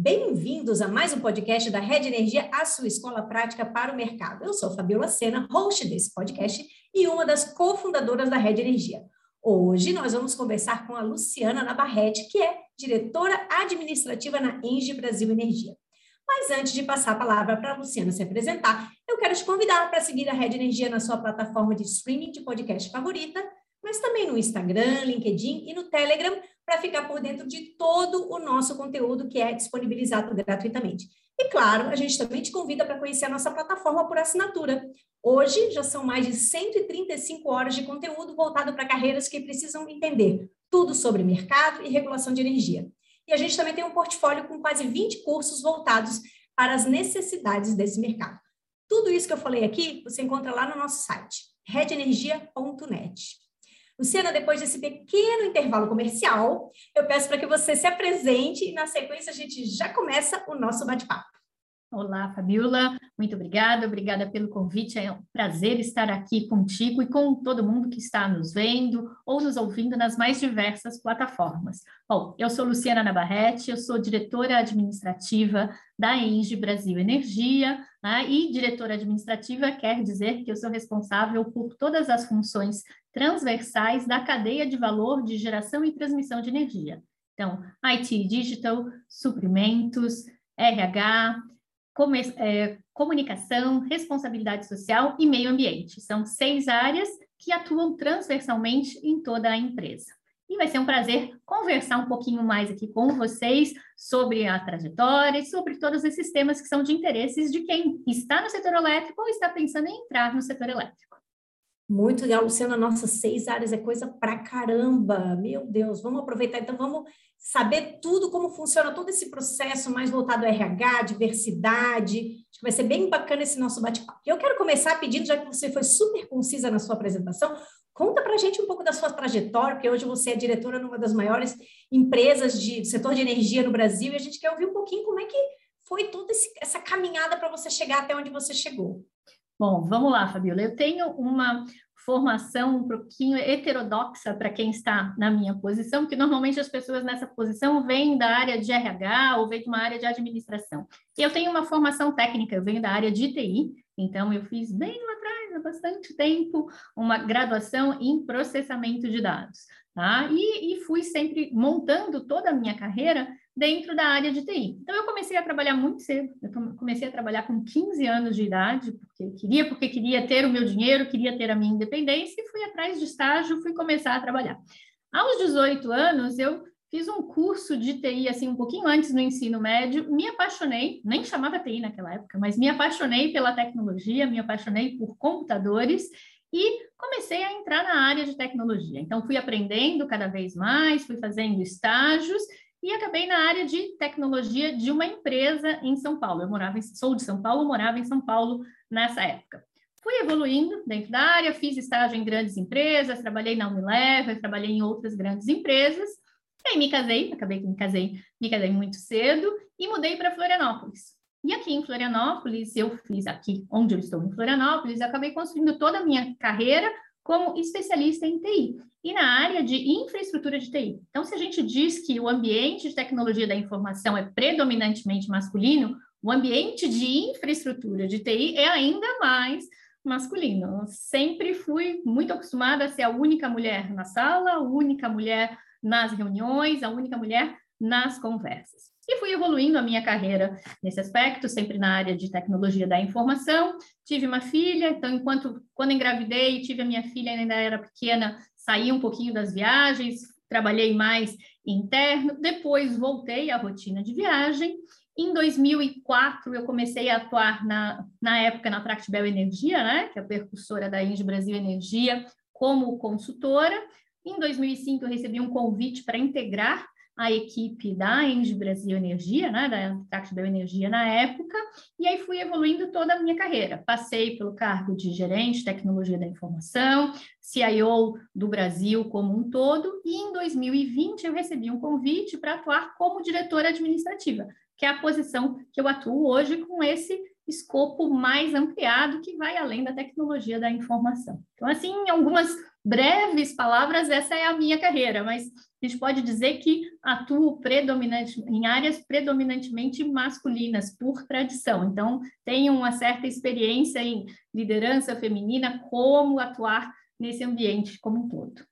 Bem-vindos a mais um podcast da Rede Energia, a sua escola prática para o mercado. Eu sou Fabiola Sena, host desse podcast e uma das cofundadoras da Rede Energia. Hoje nós vamos conversar com a Luciana Navarrete, que é diretora administrativa na Engie Brasil Energia. Mas antes de passar a palavra para a Luciana se apresentar, eu quero te convidar para seguir a Rede Energia na sua plataforma de streaming de podcast favorita, mas também no Instagram, LinkedIn e no Telegram para ficar por dentro de todo o nosso conteúdo que é disponibilizado gratuitamente. E claro, a gente também te convida para conhecer a nossa plataforma por assinatura. Hoje já são mais de 135 horas de conteúdo voltado para carreiras que precisam entender tudo sobre mercado e regulação de energia. E a gente também tem um portfólio com quase 20 cursos voltados para as necessidades desse mercado. Tudo isso que eu falei aqui, você encontra lá no nosso site, redenergia.net. Luciana, depois desse pequeno intervalo comercial, eu peço para que você se apresente e, na sequência, a gente já começa o nosso bate-papo. Olá, Fabiola, muito obrigada, obrigada pelo convite. É um prazer estar aqui contigo e com todo mundo que está nos vendo ou nos ouvindo nas mais diversas plataformas. Bom, eu sou Luciana Navarrete, eu sou diretora administrativa da Engie Brasil Energia, né? e diretora administrativa quer dizer que eu sou responsável por todas as funções transversais da cadeia de valor de geração e transmissão de energia. Então, IT Digital, suprimentos, RH, é, comunicação, responsabilidade social e meio ambiente. São seis áreas que atuam transversalmente em toda a empresa. E vai ser um prazer conversar um pouquinho mais aqui com vocês sobre a trajetória e sobre todos esses temas que são de interesses de quem está no setor elétrico ou está pensando em entrar no setor elétrico. Muito legal, Luciana. Nossas seis áreas é coisa pra caramba. Meu Deus, vamos aproveitar. Então, vamos saber tudo, como funciona todo esse processo mais voltado ao RH, diversidade. Acho que vai ser bem bacana esse nosso bate-papo. Eu quero começar pedindo, já que você foi super concisa na sua apresentação, conta para a gente um pouco da sua trajetória, porque hoje você é diretora numa das maiores empresas de setor de energia no Brasil, e a gente quer ouvir um pouquinho como é que foi toda essa caminhada para você chegar até onde você chegou. Bom, vamos lá, Fabiola. Eu tenho uma formação um pouquinho heterodoxa para quem está na minha posição, porque normalmente as pessoas nessa posição vêm da área de RH ou vêm de uma área de administração. Eu tenho uma formação técnica, eu venho da área de TI, então eu fiz bem lá atrás, há bastante tempo, uma graduação em processamento de dados. Tá? E, e fui sempre montando toda a minha carreira dentro da área de TI. Então, eu comecei a trabalhar muito cedo. Eu comecei a trabalhar com 15 anos de idade, porque queria, porque queria ter o meu dinheiro, queria ter a minha independência, e fui atrás de estágio, fui começar a trabalhar. Aos 18 anos, eu fiz um curso de TI, assim, um pouquinho antes no ensino médio, me apaixonei, nem chamava TI naquela época, mas me apaixonei pela tecnologia, me apaixonei por computadores, e comecei a entrar na área de tecnologia. Então, fui aprendendo cada vez mais, fui fazendo estágios, e acabei na área de tecnologia de uma empresa em São Paulo. Eu morava em, sou de São Paulo, morava em São Paulo nessa época. Fui evoluindo dentro da área, fiz estágio em grandes empresas, trabalhei na Unilever, trabalhei em outras grandes empresas. E aí me casei, acabei que me casei, me casei muito cedo e mudei para Florianópolis. E aqui em Florianópolis, eu fiz aqui, onde eu estou em Florianópolis, acabei construindo toda a minha carreira como especialista em TI e na área de infraestrutura de TI. Então, se a gente diz que o ambiente de tecnologia da informação é predominantemente masculino, o ambiente de infraestrutura de TI é ainda mais masculino. Eu sempre fui muito acostumada a ser a única mulher na sala, a única mulher nas reuniões, a única mulher nas conversas. E fui evoluindo a minha carreira nesse aspecto, sempre na área de tecnologia da informação. Tive uma filha, então, enquanto quando engravidei, tive a minha filha, ainda era pequena, saí um pouquinho das viagens, trabalhei mais interno, depois voltei à rotina de viagem. Em 2004, eu comecei a atuar na, na época na Tractbel Energia, né, que é a percussora da Inge Brasil Energia, como consultora. Em 2005, eu recebi um convite para integrar a equipe da Engie Brasil Energia, né, da Tax Energia na época, e aí fui evoluindo toda a minha carreira. Passei pelo cargo de gerente de tecnologia da informação, CIO do Brasil como um todo, e em 2020 eu recebi um convite para atuar como diretora administrativa, que é a posição que eu atuo hoje com esse escopo mais ampliado que vai além da tecnologia da informação. Então, assim, algumas breves palavras, essa é a minha carreira, mas a gente pode dizer que atuo predominante, em áreas predominantemente masculinas, por tradição. Então, tenho uma certa experiência em liderança feminina, como atuar nesse ambiente como um todo.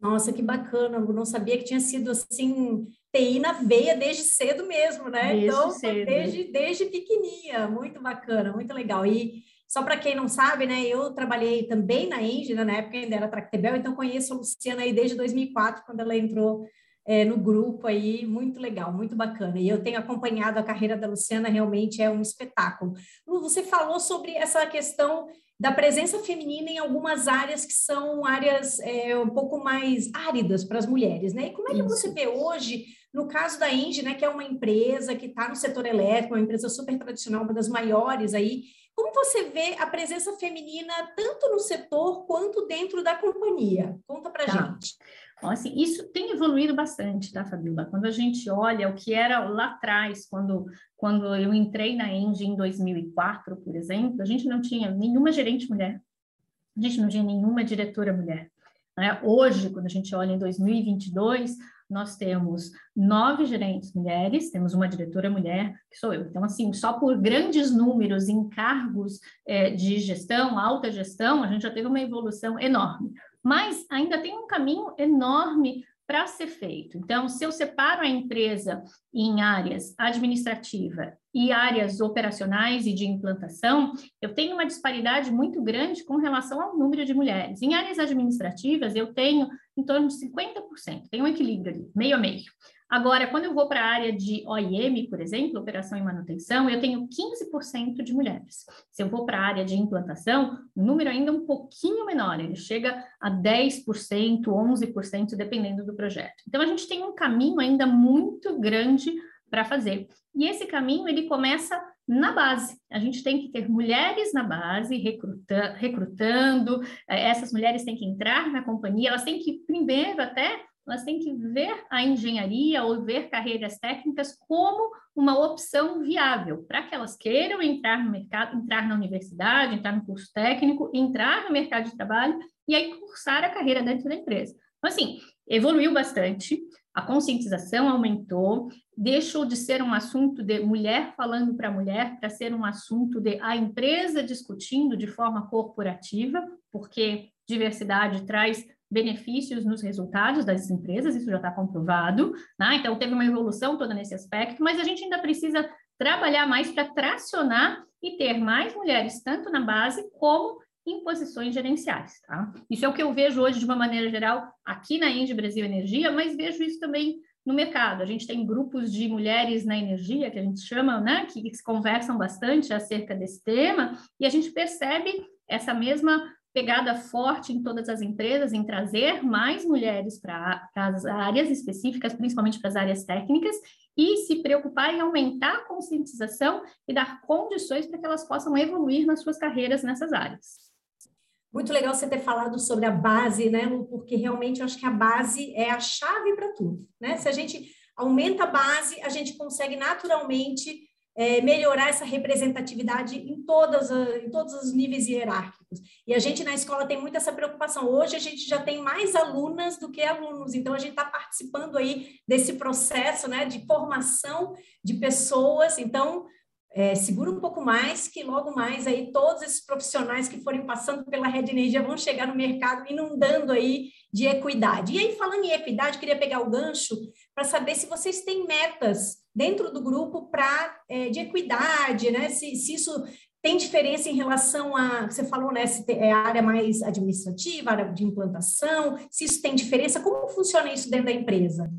Nossa, que bacana! Eu não sabia que tinha sido assim TI na veia desde cedo mesmo, né? Desde então, cedo. desde desde pequenininha, muito bacana, muito legal. E só para quem não sabe, né, eu trabalhei também na Engie, né, na época ainda era Tractebel, então conheço a Luciana aí desde 2004, quando ela entrou é, no grupo aí, muito legal, muito bacana. E eu tenho acompanhado a carreira da Luciana, realmente é um espetáculo. Lu, você falou sobre essa questão da presença feminina em algumas áreas que são áreas é, um pouco mais áridas para as mulheres, né? E como é que você vê hoje, no caso da Engie, né, que é uma empresa que está no setor elétrico, uma empresa super tradicional, uma das maiores aí, como você vê a presença feminina tanto no setor quanto dentro da companhia? Conta para tá. gente. Bom, assim, isso tem evoluído bastante, tá, Fabiola? Quando a gente olha o que era lá atrás, quando, quando eu entrei na Engie em 2004, por exemplo, a gente não tinha nenhuma gerente mulher, a gente não tinha nenhuma diretora mulher. Né? Hoje, quando a gente olha em 2022, nós temos nove gerentes mulheres, temos uma diretora mulher, que sou eu. Então, assim, só por grandes números em cargos é, de gestão, alta gestão, a gente já teve uma evolução enorme. Mas ainda tem um caminho enorme para ser feito. Então, se eu separo a empresa em áreas administrativa e áreas operacionais e de implantação, eu tenho uma disparidade muito grande com relação ao número de mulheres. Em áreas administrativas, eu tenho em torno de 50%, tem um equilíbrio ali, meio a meio. Agora, quando eu vou para a área de OIM, por exemplo, operação e manutenção, eu tenho 15% de mulheres. Se eu vou para a área de implantação, o número ainda é um pouquinho menor, ele chega a 10%, 11%, dependendo do projeto. Então, a gente tem um caminho ainda muito grande para fazer. E esse caminho, ele começa na base. A gente tem que ter mulheres na base, recruta recrutando, eh, essas mulheres têm que entrar na companhia, elas têm que, primeiro, até elas têm que ver a engenharia ou ver carreiras técnicas como uma opção viável para que elas queiram entrar no mercado, entrar na universidade, entrar no curso técnico, entrar no mercado de trabalho e aí cursar a carreira dentro da empresa. Então, assim, evoluiu bastante, a conscientização aumentou, deixou de ser um assunto de mulher falando para mulher para ser um assunto de a empresa discutindo de forma corporativa, porque diversidade traz benefícios nos resultados das empresas, isso já está comprovado, né? então teve uma evolução toda nesse aspecto, mas a gente ainda precisa trabalhar mais para tracionar e ter mais mulheres, tanto na base como em posições gerenciais. Tá? Isso é o que eu vejo hoje, de uma maneira geral, aqui na Indy Brasil Energia, mas vejo isso também no mercado. A gente tem grupos de mulheres na energia, que a gente chama, né, que conversam bastante acerca desse tema, e a gente percebe essa mesma pegada forte em todas as empresas em trazer mais mulheres para as áreas específicas, principalmente para as áreas técnicas, e se preocupar em aumentar a conscientização e dar condições para que elas possam evoluir nas suas carreiras nessas áreas. Muito legal você ter falado sobre a base, né, Lu? Porque realmente eu acho que a base é a chave para tudo, né? Se a gente aumenta a base, a gente consegue naturalmente é, melhorar essa representatividade em, todas em todos os níveis hierárquicos. E a gente na escola tem muito essa preocupação. Hoje a gente já tem mais alunas do que alunos, então a gente está participando aí desse processo né, de formação de pessoas. Então, é, segura um pouco mais, que logo mais aí todos esses profissionais que forem passando pela Rede Energia vão chegar no mercado inundando aí de equidade. E aí, falando em equidade, queria pegar o gancho para saber se vocês têm metas dentro do grupo para é, de equidade, né? Se, se isso tem diferença em relação a, você falou, né, se é área mais administrativa, área de implantação, se isso tem diferença, como funciona isso dentro da empresa?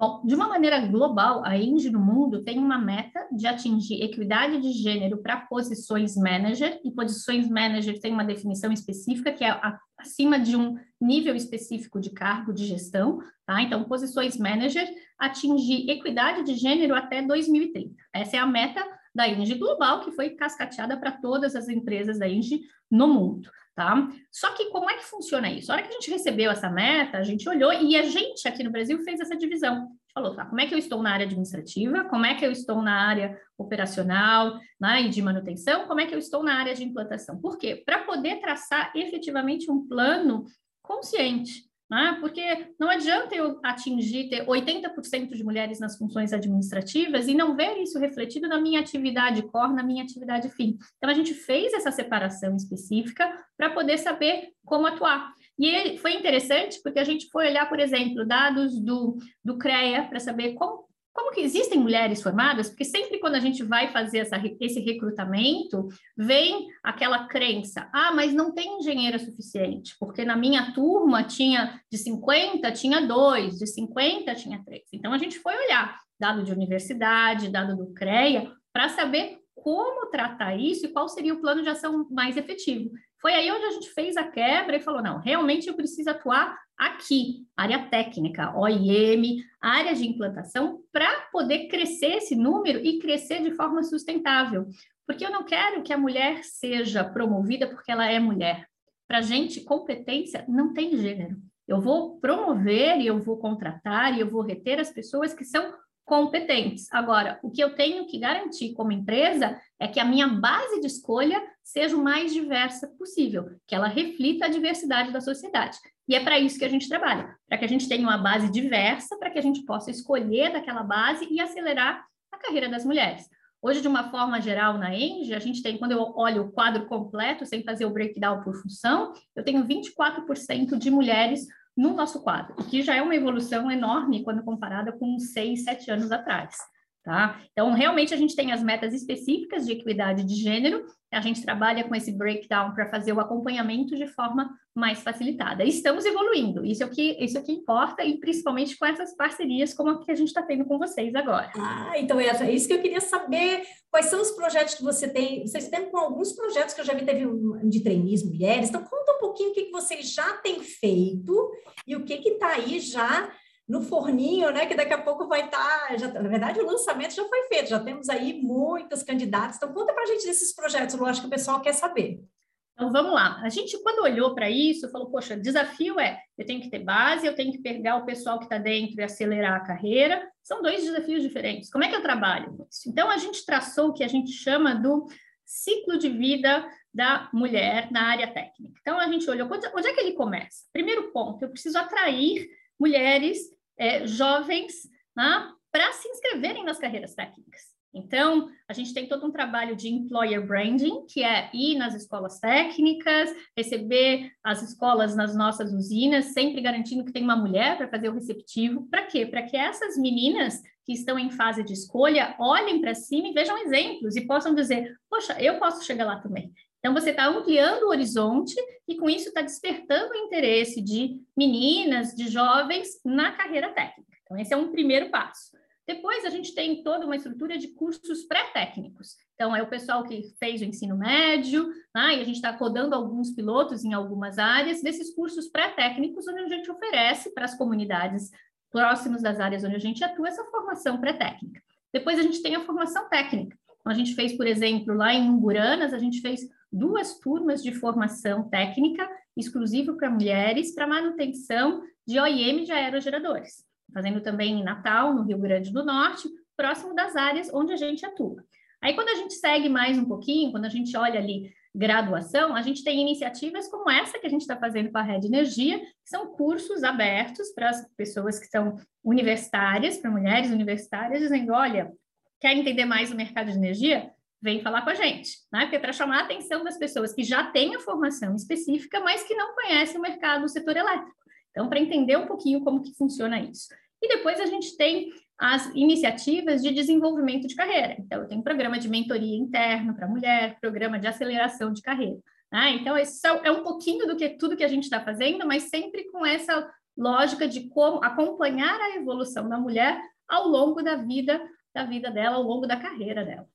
Bom, de uma maneira global, a Indy no mundo tem uma meta de atingir equidade de gênero para posições manager, e posições manager tem uma definição específica, que é acima de um nível específico de cargo de gestão, tá? Então, posições manager, atingir equidade de gênero até 2030. Essa é a meta da Indy global, que foi cascateada para todas as empresas da Indy no mundo. Tá? Só que como é que funciona isso? A hora que a gente recebeu essa meta, a gente olhou e a gente aqui no Brasil fez essa divisão. Falou, tá, como é que eu estou na área administrativa, como é que eu estou na área operacional né, e de manutenção, como é que eu estou na área de implantação. Por quê? Para poder traçar efetivamente um plano consciente. Né? Porque não adianta eu atingir, ter 80% de mulheres nas funções administrativas e não ver isso refletido na minha atividade core, na minha atividade fim. Então, a gente fez essa separação específica para poder saber como atuar. E foi interessante porque a gente foi olhar, por exemplo, dados do, do CREA para saber como como que existem mulheres formadas? Porque sempre quando a gente vai fazer essa, esse recrutamento, vem aquela crença: ah, mas não tem engenheira suficiente, porque na minha turma tinha de 50, tinha dois, de 50 tinha três. Então a gente foi olhar dado de universidade, dado do CREA, para saber como tratar isso e qual seria o plano de ação mais efetivo. Foi aí onde a gente fez a quebra e falou: não, realmente eu preciso atuar aqui, área técnica, OIM, área de implantação, para poder crescer esse número e crescer de forma sustentável. Porque eu não quero que a mulher seja promovida porque ela é mulher. Para gente, competência não tem gênero. Eu vou promover e eu vou contratar e eu vou reter as pessoas que são competentes. Agora, o que eu tenho que garantir como empresa é que a minha base de escolha seja o mais diversa possível, que ela reflita a diversidade da sociedade. E é para isso que a gente trabalha, para que a gente tenha uma base diversa, para que a gente possa escolher daquela base e acelerar a carreira das mulheres. Hoje, de uma forma geral, na Enge, a gente tem, quando eu olho o quadro completo, sem fazer o breakdown por função, eu tenho 24% de mulheres no nosso quadro, que já é uma evolução enorme quando comparada com seis, sete anos atrás. Tá? Então, realmente, a gente tem as metas específicas de equidade de gênero, a gente trabalha com esse breakdown para fazer o acompanhamento de forma mais facilitada. Estamos evoluindo, isso é o que, isso é o que importa, e principalmente com essas parcerias como a que a gente está tendo com vocês agora. Ah, então é isso que eu queria saber. Quais são os projetos que você tem? Vocês têm com alguns projetos que eu já vi, teve de trainees mulheres, então conta um pouquinho o que, que vocês já têm feito e o que está aí já no forninho, né? Que daqui a pouco vai estar. Tá, na verdade, o lançamento já foi feito, já temos aí muitas candidatas. Então, conta para a gente desses projetos, eu acho que o pessoal quer saber. Então, vamos lá. A gente, quando olhou para isso, falou: poxa, desafio é: eu tenho que ter base, eu tenho que pegar o pessoal que está dentro e acelerar a carreira. São dois desafios diferentes. Como é que eu trabalho isso? Então, a gente traçou o que a gente chama do ciclo de vida da mulher na área técnica. Então, a gente olhou onde é que ele começa. Primeiro ponto, eu preciso atrair mulheres é, jovens né, para se inscreverem nas carreiras técnicas. Então, a gente tem todo um trabalho de employer branding, que é ir nas escolas técnicas, receber as escolas nas nossas usinas, sempre garantindo que tem uma mulher para fazer o receptivo. Para quê? Para que essas meninas que estão em fase de escolha olhem para cima e vejam exemplos e possam dizer: Poxa, eu posso chegar lá também. Então, você está ampliando o horizonte e, com isso, está despertando o interesse de meninas, de jovens na carreira técnica. Então, esse é um primeiro passo. Depois, a gente tem toda uma estrutura de cursos pré-técnicos. Então, é o pessoal que fez o ensino médio, né? e a gente está rodando alguns pilotos em algumas áreas desses cursos pré-técnicos, onde a gente oferece para as comunidades próximas das áreas onde a gente atua essa formação pré-técnica. Depois, a gente tem a formação técnica. Então, a gente fez, por exemplo, lá em Umburanas, a gente fez duas turmas de formação técnica exclusiva para mulheres para manutenção de OIM de aerogeradores, fazendo também em Natal, no Rio Grande do Norte, próximo das áreas onde a gente atua. Aí, quando a gente segue mais um pouquinho, quando a gente olha ali graduação, a gente tem iniciativas como essa que a gente está fazendo com a Rede Energia, que são cursos abertos para as pessoas que são universitárias, para mulheres universitárias, dizendo: olha, quer entender mais o mercado de energia? Vem falar com a gente, né? Porque é para chamar a atenção das pessoas que já têm a formação específica, mas que não conhecem o mercado do setor elétrico. Então, para entender um pouquinho como que funciona isso. E depois a gente tem as iniciativas de desenvolvimento de carreira. Então, eu tenho programa de mentoria interno para mulher, programa de aceleração de carreira. Né? Então, é um pouquinho do que tudo que a gente está fazendo, mas sempre com essa lógica de como acompanhar a evolução da mulher ao longo da vida, da vida dela, ao longo da carreira dela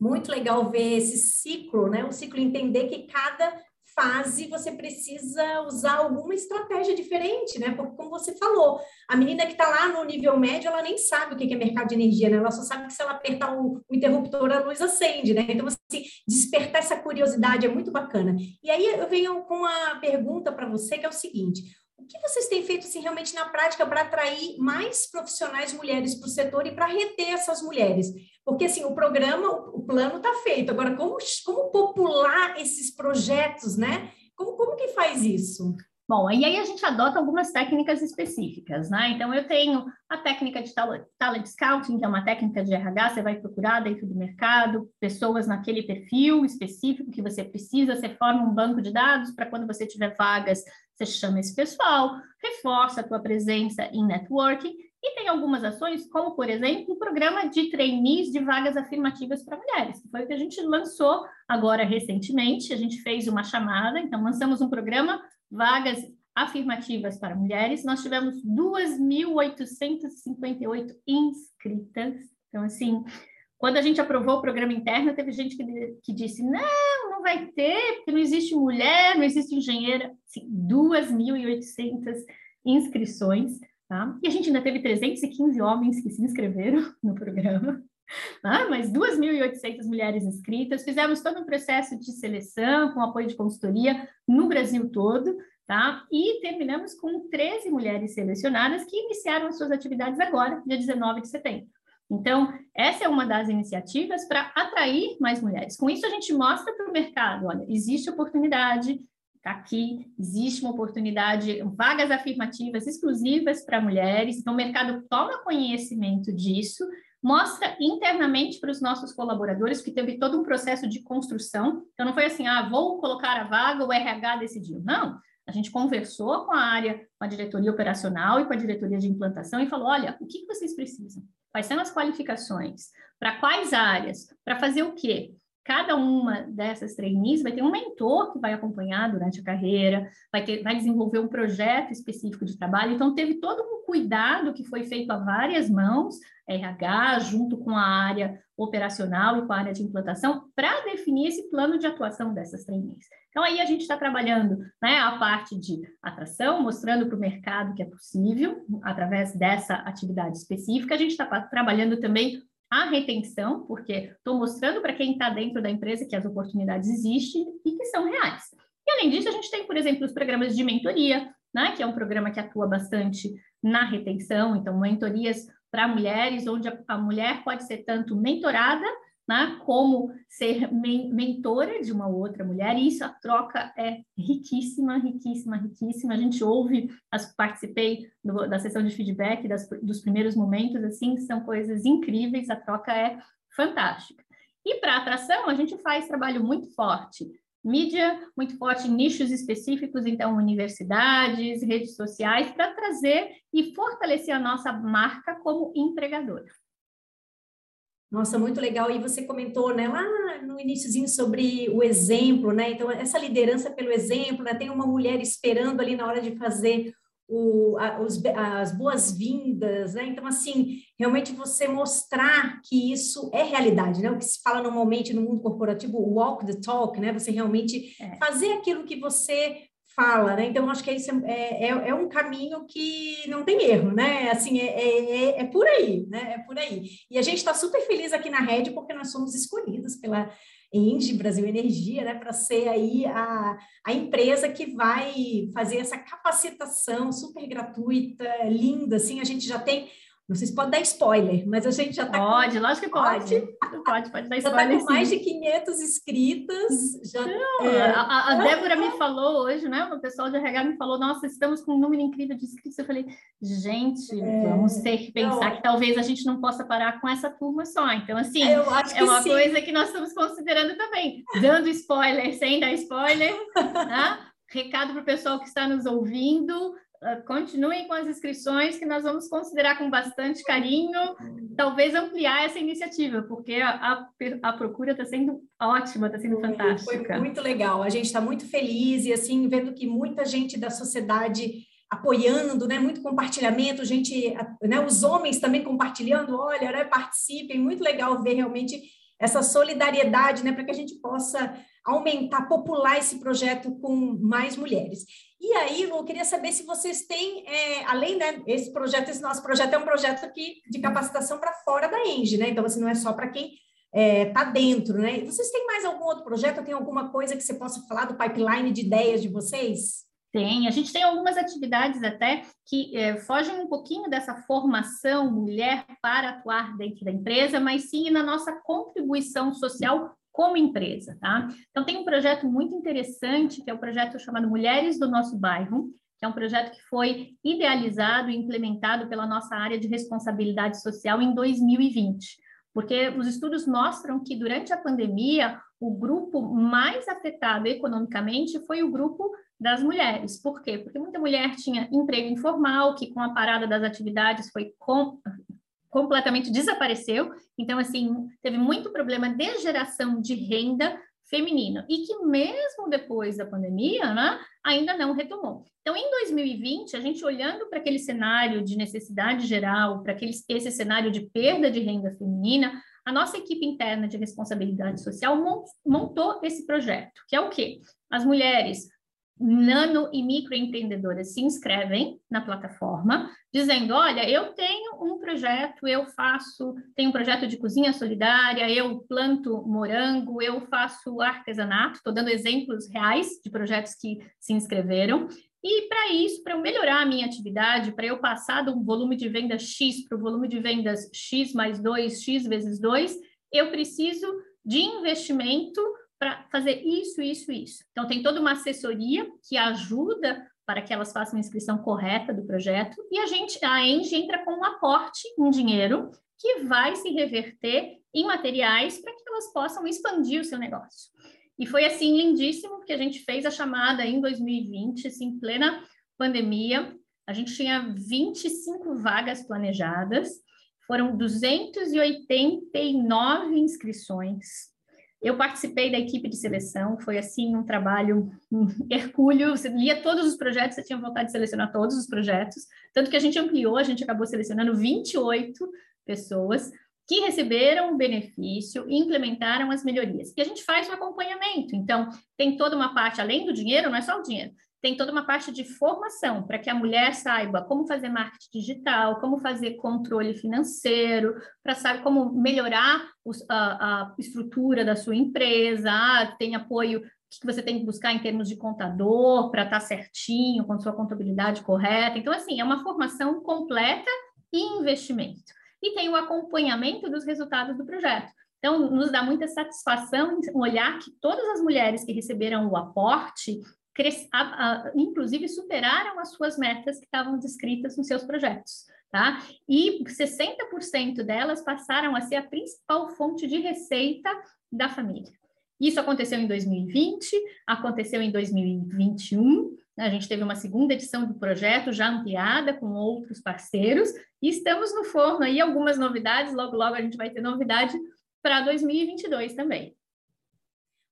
muito legal ver esse ciclo, né? O ciclo entender que cada fase você precisa usar alguma estratégia diferente, né? Porque, como você falou, a menina que está lá no nível médio, ela nem sabe o que é mercado de energia, né? Ela só sabe que se ela apertar o, o interruptor, a luz acende, né? Então, assim, despertar essa curiosidade é muito bacana. E aí eu venho com uma pergunta para você, que é o seguinte: o que vocês têm feito assim, realmente na prática para atrair mais profissionais mulheres para o setor e para reter essas mulheres? Porque assim, o programa, o plano está feito. Agora, como, como popular esses projetos, né? Como, como que faz isso? Bom, e aí a gente adota algumas técnicas específicas, né? Então, eu tenho a técnica de talent scouting, que é uma técnica de RH, você vai procurar dentro do mercado pessoas naquele perfil específico que você precisa, você forma um banco de dados para quando você tiver vagas, você chama esse pessoal, reforça a tua presença em networking e tem algumas ações, como, por exemplo, o programa de trainees de vagas afirmativas para mulheres, que foi o que a gente lançou agora recentemente. A gente fez uma chamada, então lançamos um programa vagas afirmativas para mulheres, nós tivemos 2.858 inscritas. Então, assim, quando a gente aprovou o programa interno, teve gente que, que disse: não, não vai ter, porque não existe mulher, não existe engenheira. Assim, 2.800 inscrições, tá? E a gente ainda teve 315 homens que se inscreveram no programa. Ah, mas 2.800 mulheres inscritas, fizemos todo um processo de seleção com apoio de consultoria no Brasil todo, tá? E terminamos com 13 mulheres selecionadas que iniciaram as suas atividades agora, dia 19 de setembro. Então, essa é uma das iniciativas para atrair mais mulheres. Com isso, a gente mostra para o mercado: olha, existe oportunidade, está aqui, existe uma oportunidade, vagas afirmativas exclusivas para mulheres. Então, o mercado toma conhecimento disso mostra internamente para os nossos colaboradores, que teve todo um processo de construção. Então, não foi assim, ah, vou colocar a vaga, o RH decidiu. Não, a gente conversou com a área, com a diretoria operacional e com a diretoria de implantação e falou: olha, o que vocês precisam? Quais são as qualificações? Para quais áreas? Para fazer o quê? Cada uma dessas trainees vai ter um mentor que vai acompanhar durante a carreira, vai, ter, vai desenvolver um projeto específico de trabalho. Então, teve todo um cuidado que foi feito a várias mãos, RH, junto com a área operacional e com a área de implantação, para definir esse plano de atuação dessas trainees. Então, aí a gente está trabalhando né, a parte de atração, mostrando para o mercado que é possível, através dessa atividade específica. A gente está trabalhando também a retenção, porque estou mostrando para quem está dentro da empresa que as oportunidades existem e que são reais. E além disso, a gente tem, por exemplo, os programas de mentoria, né, que é um programa que atua bastante na retenção, então mentorias para mulheres, onde a, a mulher pode ser tanto mentorada né? como ser men mentora de uma outra mulher, e isso a troca é riquíssima, riquíssima, riquíssima. A gente ouve, as, participei do, da sessão de feedback das, dos primeiros momentos, assim, são coisas incríveis, a troca é fantástica. E para atração, a gente faz trabalho muito forte. Mídia muito forte em nichos específicos, então universidades, redes sociais, para trazer e fortalecer a nossa marca como empregadora. Nossa, muito legal. E você comentou, né, lá no iníciozinho sobre o exemplo, né? Então, essa liderança pelo exemplo, né? Tem uma mulher esperando ali na hora de fazer o, a, os, as boas-vindas, né? Então, assim, realmente você mostrar que isso é realidade, né? O que se fala normalmente no mundo corporativo, walk the talk, né? Você realmente é. fazer aquilo que você fala, né? Então, acho que isso é, é, é, um caminho que não tem erro, né? Assim, é, é, é por aí, né? É por aí. E a gente está super feliz aqui na Rede porque nós somos escolhidos pela Engie Brasil Energia, né? Para ser aí a, a empresa que vai fazer essa capacitação super gratuita, linda, assim, a gente já tem não sei se pode dar spoiler, mas a gente já está. Pode, com... lógico que pode. Pode, pode, pode dar spoiler. Já está com mais de 500 inscritas. Já, Não, é... a, a, Débora me falou hoje, né? O pessoal de RH me falou: nossa, estamos com um número incrível de inscritos. Eu falei, gente, é... vamos ter que pensar Não. que talvez a gente não possa parar com essa turma só. Então, assim, é uma sim. coisa que nós estamos considerando também. Dando spoiler sem dar spoiler, né? Recado para o pessoal que está nos ouvindo continuem com as inscrições, que nós vamos considerar com bastante carinho, talvez ampliar essa iniciativa, porque a, a, a procura está sendo ótima, está sendo fantástica. Foi muito legal, a gente está muito feliz e assim, vendo que muita gente da sociedade apoiando, né, muito compartilhamento, gente, né, os homens também compartilhando, olha, né, participem, muito legal ver realmente essa solidariedade, né, para que a gente possa aumentar, popular esse projeto com mais mulheres. E aí, Lu, eu queria saber se vocês têm, é, além né, esse projeto, esse nosso projeto é um projeto aqui de capacitação para fora da Enge, né? Então, assim, não é só para quem está é, tá dentro, né? Vocês têm mais algum outro projeto? Tem alguma coisa que você possa falar do pipeline de ideias de vocês? Tem, a gente tem algumas atividades até que é, fogem um pouquinho dessa formação mulher para atuar dentro da empresa, mas sim na nossa contribuição social como empresa, tá? Então, tem um projeto muito interessante, que é o projeto chamado Mulheres do Nosso Bairro, que é um projeto que foi idealizado e implementado pela nossa área de responsabilidade social em 2020 porque os estudos mostram que durante a pandemia o grupo mais afetado economicamente foi o grupo das mulheres. Por quê? Porque muita mulher tinha emprego informal, que com a parada das atividades foi com, completamente desapareceu. Então, assim, teve muito problema de geração de renda feminino e que mesmo depois da pandemia, né, ainda não retomou. Então, em 2020, a gente olhando para aquele cenário de necessidade geral, para esse cenário de perda de renda feminina, a nossa equipe interna de responsabilidade social montou esse projeto, que é o quê? As mulheres nano e microempreendedoras se inscrevem na plataforma, dizendo: olha, eu tenho um projeto, eu faço, tenho um projeto de cozinha solidária, eu planto morango, eu faço artesanato, estou dando exemplos reais de projetos que se inscreveram. E para isso, para eu melhorar a minha atividade, para eu passar de um volume de vendas X para o volume de vendas X mais 2, X vezes 2, eu preciso de investimento para fazer isso, isso, isso. Então, tem toda uma assessoria que ajuda para que elas façam a inscrição correta do projeto, e a gente, a Eng entra com um aporte em dinheiro que vai se reverter em materiais para que elas possam expandir o seu negócio. E foi assim lindíssimo que a gente fez a chamada em 2020, assim, em plena pandemia. A gente tinha 25 vagas planejadas, foram 289 inscrições. Eu participei da equipe de seleção, foi assim um trabalho um hercúleo, você lia todos os projetos, você tinha vontade de selecionar todos os projetos, tanto que a gente ampliou, a gente acabou selecionando 28 pessoas que receberam o benefício e implementaram as melhorias. E a gente faz o acompanhamento, então tem toda uma parte, além do dinheiro, não é só o dinheiro, tem toda uma parte de formação para que a mulher saiba como fazer marketing digital, como fazer controle financeiro, para saber como melhorar os, a, a, estrutura da sua empresa, ah, tem apoio que você tem que buscar em termos de contador para estar tá certinho, com sua contabilidade correta. Então, assim, é uma formação completa e investimento. E tem o acompanhamento dos resultados do projeto. Então, nos dá muita satisfação olhar que todas as mulheres que receberam o aporte inclusive superaram as suas metas que estavam descritas nos seus projetos. Tá? E 60% delas passaram a ser a principal fonte de receita da família. Isso aconteceu em 2020, aconteceu em 2021. Né? A gente teve uma segunda edição do projeto já ampliada com outros parceiros e estamos no forno aí algumas novidades. Logo, logo a gente vai ter novidade para 2022 também.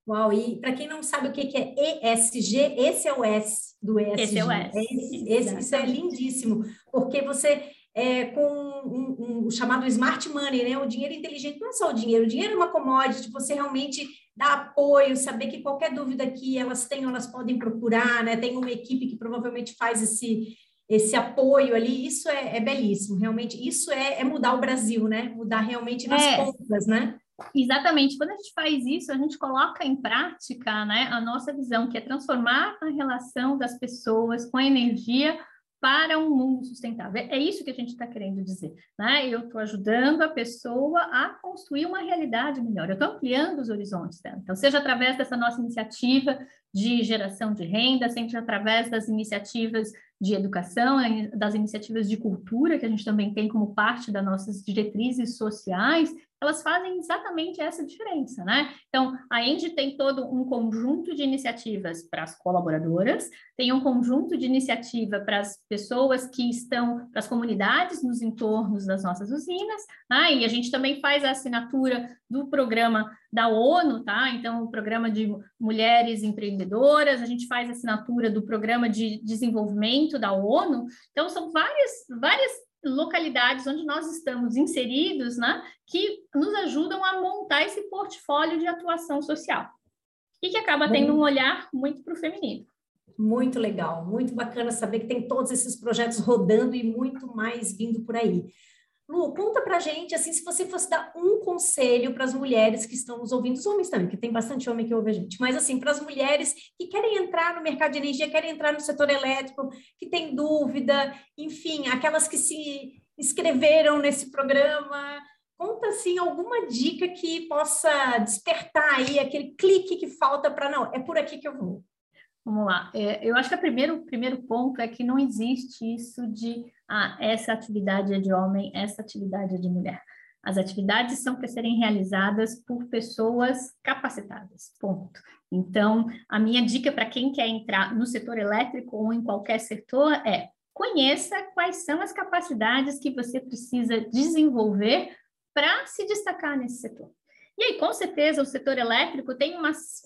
Uau, e para quem não sabe o que, que é ESG, esse é o S do ESG. Esse é o S. Esse, esse, isso é lindíssimo, porque você, é, com um, um, o chamado smart money, né? o dinheiro inteligente, não é só o dinheiro, o dinheiro é uma commodity, você realmente dá apoio, saber que qualquer dúvida que elas tenham, elas podem procurar, né? tem uma equipe que provavelmente faz esse, esse apoio ali, isso é, é belíssimo, realmente, isso é, é, mudar o Brasil, né? Mudar realmente nas é. pontas, né? Exatamente. Quando a gente faz isso, a gente coloca em prática né, a nossa visão, que é transformar a relação das pessoas com a energia para um mundo sustentável. É isso que a gente está querendo dizer. Né? Eu estou ajudando a pessoa a construir uma realidade melhor. Eu estou ampliando os horizontes dela. Então, seja através dessa nossa iniciativa de geração de renda, seja através das iniciativas de educação, das iniciativas de cultura, que a gente também tem como parte das nossas diretrizes sociais, elas fazem exatamente essa diferença, né? Então, a Engie tem todo um conjunto de iniciativas para as colaboradoras, tem um conjunto de iniciativa para as pessoas que estão, para as comunidades nos entornos das nossas usinas, né? e a gente também faz a assinatura do programa da ONU, tá? Então, o programa de mulheres empreendedoras, a gente faz assinatura do programa de desenvolvimento da ONU. Então, são várias, várias localidades onde nós estamos inseridos, né, que nos ajudam a montar esse portfólio de atuação social e que acaba tendo um olhar muito para o feminino. Muito legal, muito bacana saber que tem todos esses projetos rodando e muito mais vindo por aí. Lu, conta pra gente, assim, se você fosse dar um conselho para as mulheres que estão nos ouvindo, os homens também, que tem bastante homem que ouve a gente, mas assim, para as mulheres que querem entrar no mercado de energia, querem entrar no setor elétrico, que têm dúvida, enfim, aquelas que se inscreveram nesse programa, conta assim alguma dica que possa despertar aí aquele clique que falta para não, é por aqui que eu vou. Vamos lá. É, eu acho que o primeiro, primeiro ponto é que não existe isso de ah, essa atividade é de homem, essa atividade é de mulher. As atividades são para serem realizadas por pessoas capacitadas, ponto. Então, a minha dica para quem quer entrar no setor elétrico ou em qualquer setor é conheça quais são as capacidades que você precisa desenvolver para se destacar nesse setor. E aí, com certeza, o setor elétrico tem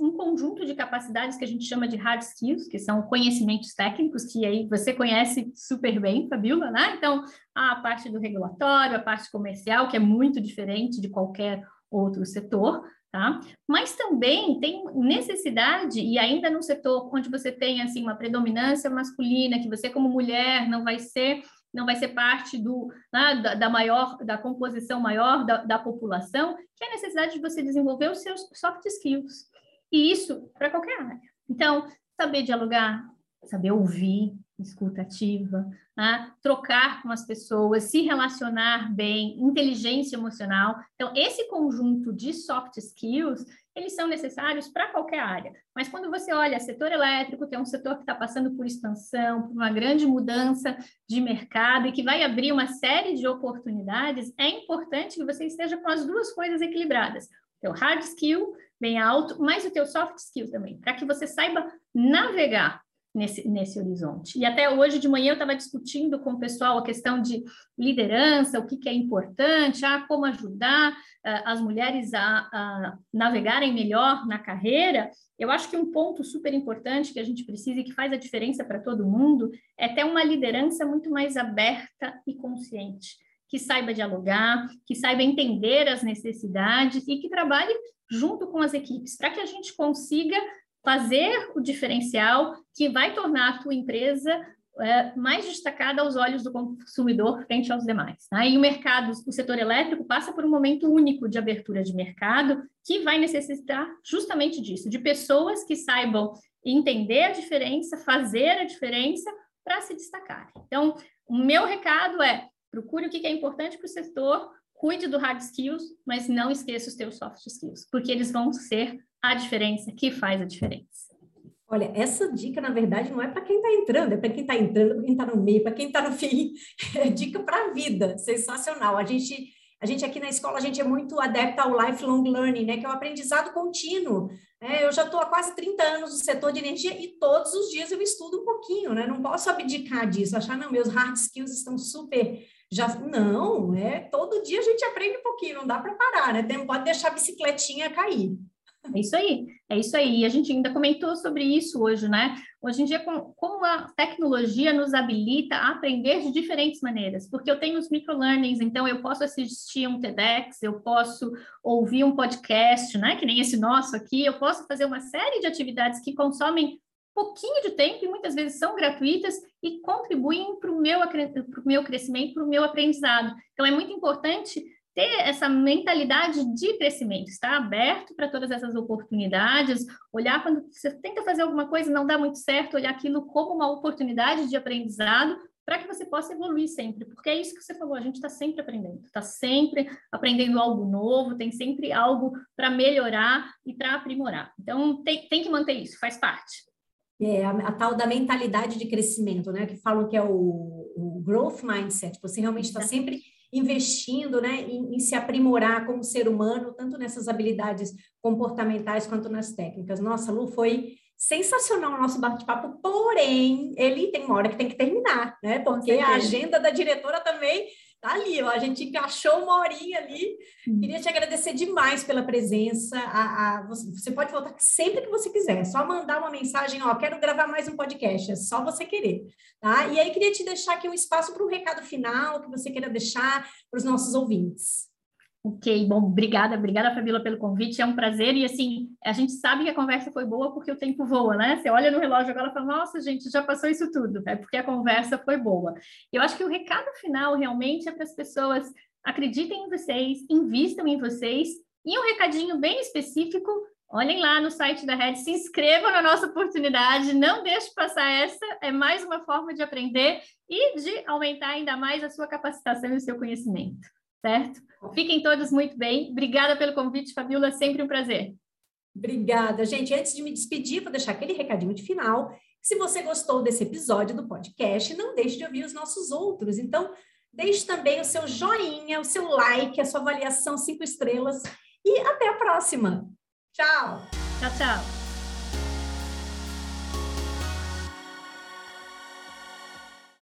um conjunto de capacidades que a gente chama de hard skills, que são conhecimentos técnicos, que aí você conhece super bem, Fabiola, né? Então, a parte do regulatório, a parte comercial, que é muito diferente de qualquer outro setor, tá? Mas também tem necessidade, e ainda no setor onde você tem, assim, uma predominância masculina, que você como mulher não vai ser não vai ser parte do, né, da, da, maior, da composição maior da, da população, que é a necessidade de você desenvolver os seus soft skills. E isso para qualquer área. Então, saber dialogar, saber ouvir, escuta ativa, né? trocar com as pessoas, se relacionar bem, inteligência emocional. Então, esse conjunto de soft skills, eles são necessários para qualquer área. Mas quando você olha setor elétrico, que é um setor que está passando por expansão, por uma grande mudança de mercado e que vai abrir uma série de oportunidades, é importante que você esteja com as duas coisas equilibradas. O teu hard skill bem alto, mas o teu soft skill também, para que você saiba navegar nesse, nesse horizonte. E até hoje de manhã eu estava discutindo com o pessoal a questão de liderança, o que, que é importante, ah, como ajudar uh, as mulheres a, a, navegarem melhor na carreira. Eu acho que um ponto super importante que a gente precisa e que faz a diferença para todo mundo é ter uma liderança muito mais aberta e consciente. Que saiba dialogar, que saiba entender as necessidades e que trabalhe junto com as equipes, para que a gente consiga fazer o diferencial que vai tornar a tua empresa é, mais destacada aos olhos do consumidor frente aos demais. Tá? E o mercado, o setor elétrico passa por um momento único de abertura de mercado que vai necessitar justamente disso, de pessoas que saibam entender a diferença, fazer a diferença para se destacar. Então, o meu recado é procure o que é importante para o setor, cuide do hard skills, mas não esqueça os teus soft skills, porque eles vão ser a diferença que faz a diferença. Olha, essa dica, na verdade, não é para quem está entrando, é para quem está entrando, para quem está no meio, para quem está no fim. É dica para a vida, sensacional. A gente, a gente aqui na escola, a gente é muito adepta ao lifelong learning, né? Que é o aprendizado contínuo. É, eu já estou há quase 30 anos no setor de energia e todos os dias eu estudo um pouquinho, né? Não posso abdicar disso, achar, não, meus hard skills estão super já não, é todo dia a gente aprende um pouquinho, não dá para parar, né? Tem, pode deixar a bicicletinha cair. É isso aí, é isso aí. E a gente ainda comentou sobre isso hoje, né? Hoje em dia, como a tecnologia nos habilita a aprender de diferentes maneiras, porque eu tenho os microlearnings, então eu posso assistir um TEDx, eu posso ouvir um podcast, né? Que nem esse nosso aqui, eu posso fazer uma série de atividades que consomem pouquinho de tempo e muitas vezes são gratuitas e contribuem para o meu, meu crescimento, para o meu aprendizado. Então, é muito importante ter essa mentalidade de crescimento, estar aberto para todas essas oportunidades, olhar quando você tenta fazer alguma coisa não dá muito certo, olhar aquilo como uma oportunidade de aprendizado para que você possa evoluir sempre, porque é isso que você falou, a gente está sempre aprendendo, está sempre aprendendo algo novo, tem sempre algo para melhorar e para aprimorar. Então, tem, tem que manter isso, faz parte. É a, a, tal da mentalidade de crescimento, né? Que falam que é o, o growth mindset. Você realmente está sempre investindo né, em, em, se aprimorar como ser humano, tanto nessas habilidades comportamentais quanto nas técnicas. Nossa, Lu, foi sensacional o nosso bate-papo, porém, ele tem uma hora que tem que terminar, né? Porque a agenda da diretora também tá ali, ó, a gente encaixou uma horinha ali. Hum. Queria te agradecer demais pela presença. A, a, você, você, pode voltar sempre que você quiser, só mandar uma mensagem, ó, quero gravar mais um podcast, é só você querer, tá? E aí queria te deixar aqui um espaço para um recado final que você queira deixar para os nossos ouvintes. Ok, bom, obrigada, obrigada, Fabíola, pelo convite, é um prazer, e assim, a gente sabe que a conversa foi boa porque o tempo voa, né? Você olha no relógio agora e fala, nossa, gente, já passou isso tudo, é porque a conversa foi boa. Eu acho que o recado final realmente é para as pessoas acreditem em vocês, invistam em vocês, e um recadinho bem específico, olhem lá no site da Red, se inscrevam na nossa oportunidade, não deixe passar essa, é mais uma forma de aprender e de aumentar ainda mais a sua capacitação e o seu conhecimento. Certo? Fiquem todos muito bem. Obrigada pelo convite, Fabiola, sempre um prazer. Obrigada, gente. Antes de me despedir, vou deixar aquele recadinho de final. Se você gostou desse episódio do podcast, não deixe de ouvir os nossos outros. Então, deixe também o seu joinha, o seu like, a sua avaliação cinco estrelas. E até a próxima. Tchau. Tchau, tchau.